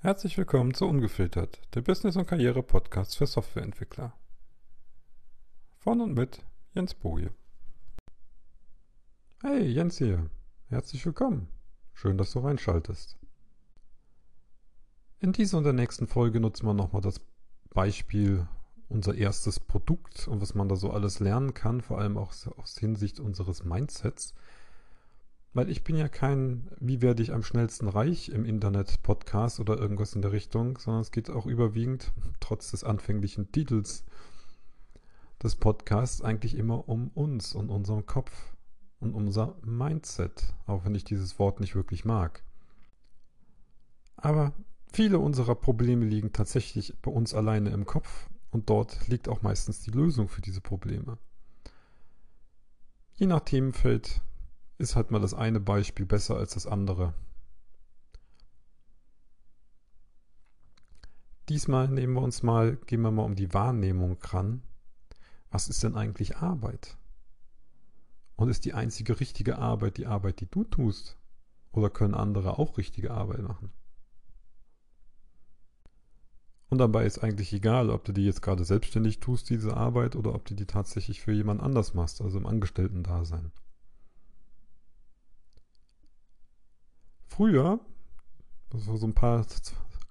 Herzlich willkommen zu Ungefiltert, der Business- und Karriere-Podcast für Softwareentwickler. Von und mit Jens Boje. Hey, Jens hier. Herzlich willkommen. Schön, dass du reinschaltest. In dieser und der nächsten Folge nutzen wir nochmal das Beispiel unser erstes Produkt und was man da so alles lernen kann, vor allem auch aus Hinsicht unseres Mindsets – weil ich bin ja kein Wie werde ich am schnellsten reich im Internet Podcast oder irgendwas in der Richtung, sondern es geht auch überwiegend, trotz des anfänglichen Titels des Podcasts, eigentlich immer um uns und unseren Kopf und unser Mindset, auch wenn ich dieses Wort nicht wirklich mag. Aber viele unserer Probleme liegen tatsächlich bei uns alleine im Kopf und dort liegt auch meistens die Lösung für diese Probleme. Je nach Themenfeld ist halt mal das eine Beispiel besser als das andere. Diesmal nehmen wir uns mal, gehen wir mal um die Wahrnehmung ran. Was ist denn eigentlich Arbeit? Und ist die einzige richtige Arbeit die Arbeit, die du tust? Oder können andere auch richtige Arbeit machen? Und dabei ist eigentlich egal, ob du die jetzt gerade selbstständig tust, diese Arbeit, oder ob du die tatsächlich für jemand anders machst, also im Angestellten-Dasein. Früher, das war so ein paar,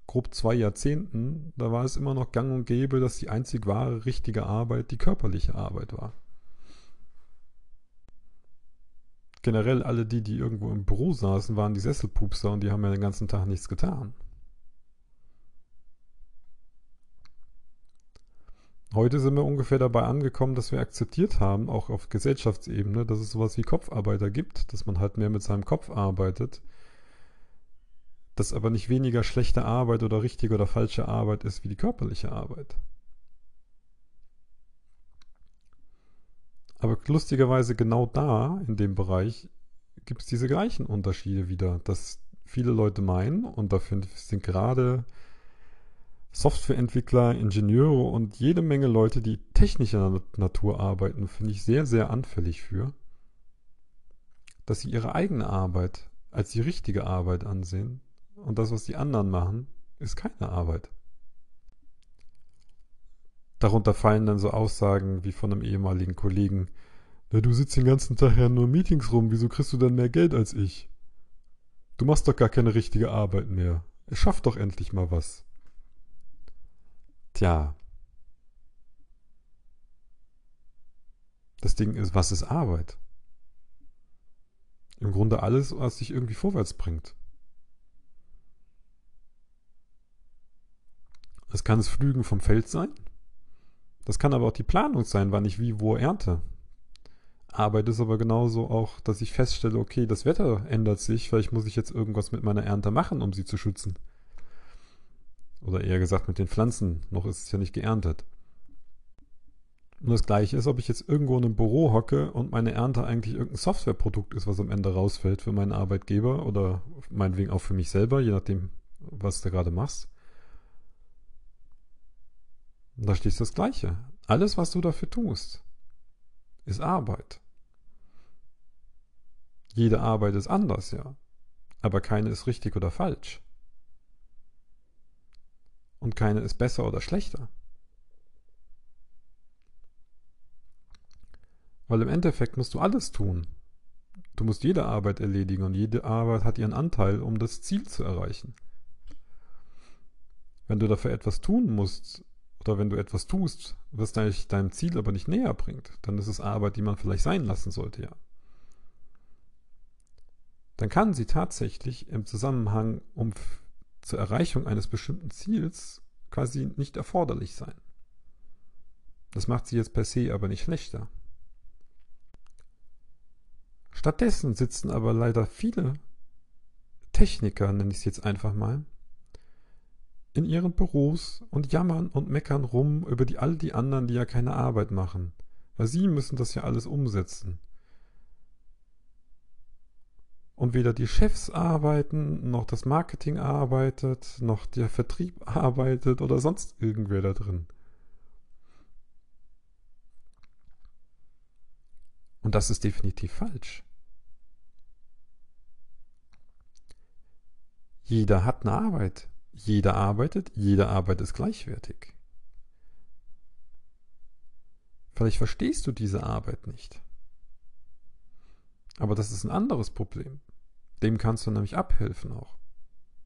grob zwei Jahrzehnten, da war es immer noch gang und gäbe, dass die einzig wahre, richtige Arbeit die körperliche Arbeit war. Generell alle die, die irgendwo im Büro saßen, waren die Sesselpupser und die haben ja den ganzen Tag nichts getan. Heute sind wir ungefähr dabei angekommen, dass wir akzeptiert haben, auch auf Gesellschaftsebene, dass es sowas wie Kopfarbeiter gibt, dass man halt mehr mit seinem Kopf arbeitet das aber nicht weniger schlechte Arbeit oder richtige oder falsche Arbeit ist wie die körperliche Arbeit. Aber lustigerweise genau da, in dem Bereich, gibt es diese gleichen Unterschiede wieder, dass viele Leute meinen, und dafür sind gerade Softwareentwickler, Ingenieure und jede Menge Leute, die technischer Natur arbeiten, finde ich sehr, sehr anfällig für, dass sie ihre eigene Arbeit als die richtige Arbeit ansehen und das, was die anderen machen, ist keine Arbeit. Darunter fallen dann so Aussagen wie von einem ehemaligen Kollegen, na, du sitzt den ganzen Tag ja nur in Meetings rum, wieso kriegst du denn mehr Geld als ich? Du machst doch gar keine richtige Arbeit mehr. Schaff doch endlich mal was. Tja. Das Ding ist, was ist Arbeit? Im Grunde alles, was dich irgendwie vorwärts bringt. Das kann das Flügen vom Feld sein. Das kann aber auch die Planung sein, wann ich wie wo ernte. Arbeit ist aber genauso auch, dass ich feststelle, okay, das Wetter ändert sich, vielleicht muss ich jetzt irgendwas mit meiner Ernte machen, um sie zu schützen. Oder eher gesagt mit den Pflanzen, noch ist es ja nicht geerntet. Und das gleiche ist, ob ich jetzt irgendwo in einem Büro hocke und meine Ernte eigentlich irgendein Softwareprodukt ist, was am Ende rausfällt für meinen Arbeitgeber oder meinetwegen auch für mich selber, je nachdem, was du gerade machst. Da steht das Gleiche. Alles, was du dafür tust, ist Arbeit. Jede Arbeit ist anders, ja. Aber keine ist richtig oder falsch. Und keine ist besser oder schlechter. Weil im Endeffekt musst du alles tun. Du musst jede Arbeit erledigen und jede Arbeit hat ihren Anteil, um das Ziel zu erreichen. Wenn du dafür etwas tun musst, oder wenn du etwas tust, was dich deinem Ziel aber nicht näher bringt, dann ist es Arbeit, die man vielleicht sein lassen sollte, ja. Dann kann sie tatsächlich im Zusammenhang um zur Erreichung eines bestimmten Ziels quasi nicht erforderlich sein. Das macht sie jetzt per se aber nicht schlechter. Stattdessen sitzen aber leider viele Techniker, nenne ich es jetzt einfach mal, in ihren Büros und jammern und meckern rum über die, all die anderen, die ja keine Arbeit machen. Weil sie müssen das ja alles umsetzen. Und weder die Chefs arbeiten, noch das Marketing arbeitet, noch der Vertrieb arbeitet oder sonst irgendwer da drin. Und das ist definitiv falsch. Jeder hat eine Arbeit. Jeder arbeitet, jede Arbeit ist gleichwertig. Vielleicht verstehst du diese Arbeit nicht. Aber das ist ein anderes Problem. Dem kannst du nämlich abhelfen auch.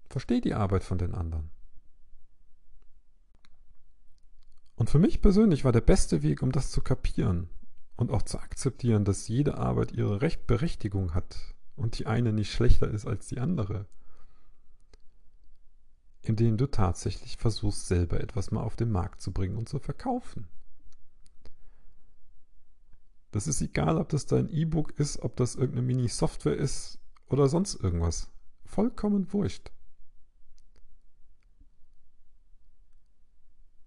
Versteh die Arbeit von den anderen. Und für mich persönlich war der beste Weg, um das zu kapieren und auch zu akzeptieren, dass jede Arbeit ihre Rechtberechtigung hat und die eine nicht schlechter ist als die andere, indem du tatsächlich versuchst, selber etwas mal auf den Markt zu bringen und zu verkaufen. Das ist egal, ob das dein E-Book ist, ob das irgendeine Mini-Software ist oder sonst irgendwas. Vollkommen wurscht.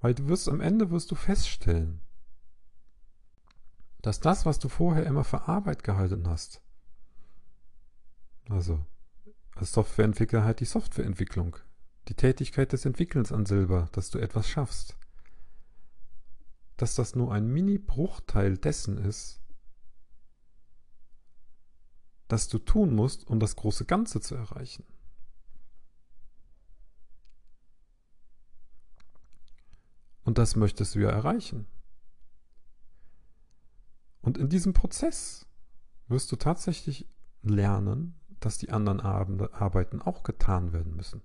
Weil du wirst am Ende wirst du feststellen, dass das, was du vorher immer für Arbeit gehalten hast, also als Softwareentwickler halt die Softwareentwicklung, die Tätigkeit des Entwickelns an Silber, dass du etwas schaffst, dass das nur ein Mini-Bruchteil dessen ist, das du tun musst, um das große Ganze zu erreichen. Und das möchtest du ja erreichen. Und in diesem Prozess wirst du tatsächlich lernen, dass die anderen Arbeiten auch getan werden müssen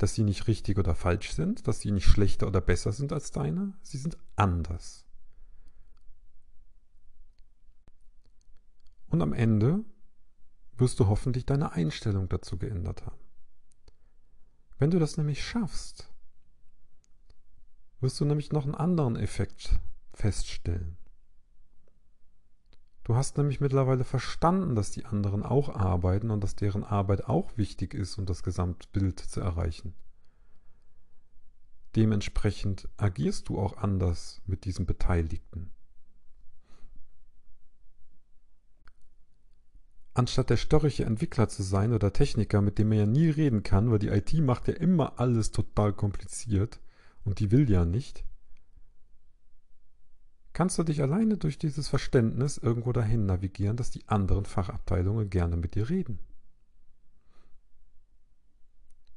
dass sie nicht richtig oder falsch sind, dass sie nicht schlechter oder besser sind als deine, sie sind anders. Und am Ende wirst du hoffentlich deine Einstellung dazu geändert haben. Wenn du das nämlich schaffst, wirst du nämlich noch einen anderen Effekt feststellen. Du hast nämlich mittlerweile verstanden, dass die anderen auch arbeiten und dass deren Arbeit auch wichtig ist, um das Gesamtbild zu erreichen. Dementsprechend agierst du auch anders mit diesen Beteiligten. Anstatt der störrische Entwickler zu sein oder Techniker, mit dem man ja nie reden kann, weil die IT macht ja immer alles total kompliziert und die will ja nicht, kannst du dich alleine durch dieses Verständnis irgendwo dahin navigieren, dass die anderen Fachabteilungen gerne mit dir reden.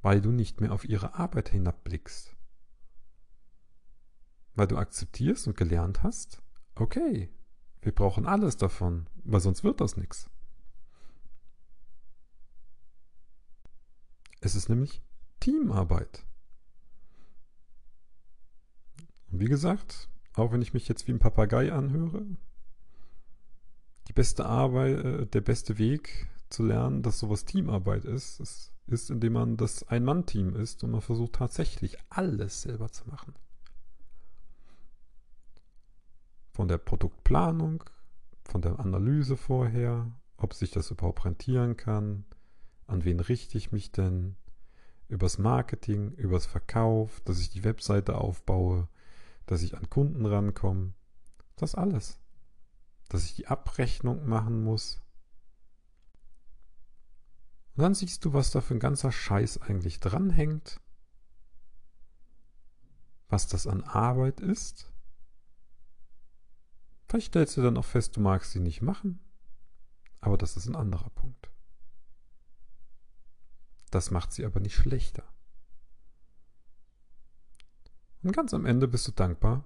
Weil du nicht mehr auf ihre Arbeit hinabblickst. Weil du akzeptierst und gelernt hast, okay, wir brauchen alles davon, weil sonst wird das nichts. Es ist nämlich Teamarbeit. Und wie gesagt, auch wenn ich mich jetzt wie ein Papagei anhöre, die beste Arbeit, äh, der beste Weg zu lernen, dass sowas Teamarbeit ist, ist, ist indem man das Ein-Mann-Team ist und man versucht tatsächlich alles selber zu machen. Von der Produktplanung, von der Analyse vorher, ob sich das überhaupt rentieren kann, an wen richte ich mich denn, übers Marketing, übers Verkauf, dass ich die Webseite aufbaue, dass ich an Kunden rankomme. Das alles. Dass ich die Abrechnung machen muss. Und dann siehst du, was da für ein ganzer Scheiß eigentlich dranhängt. Was das an Arbeit ist. Vielleicht stellst du dann auch fest, du magst sie nicht machen. Aber das ist ein anderer Punkt. Das macht sie aber nicht schlechter. Und ganz am Ende bist du dankbar,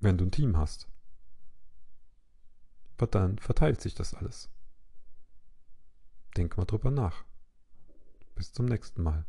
wenn du ein Team hast. Aber dann verteilt sich das alles. Denk mal drüber nach. Bis zum nächsten Mal.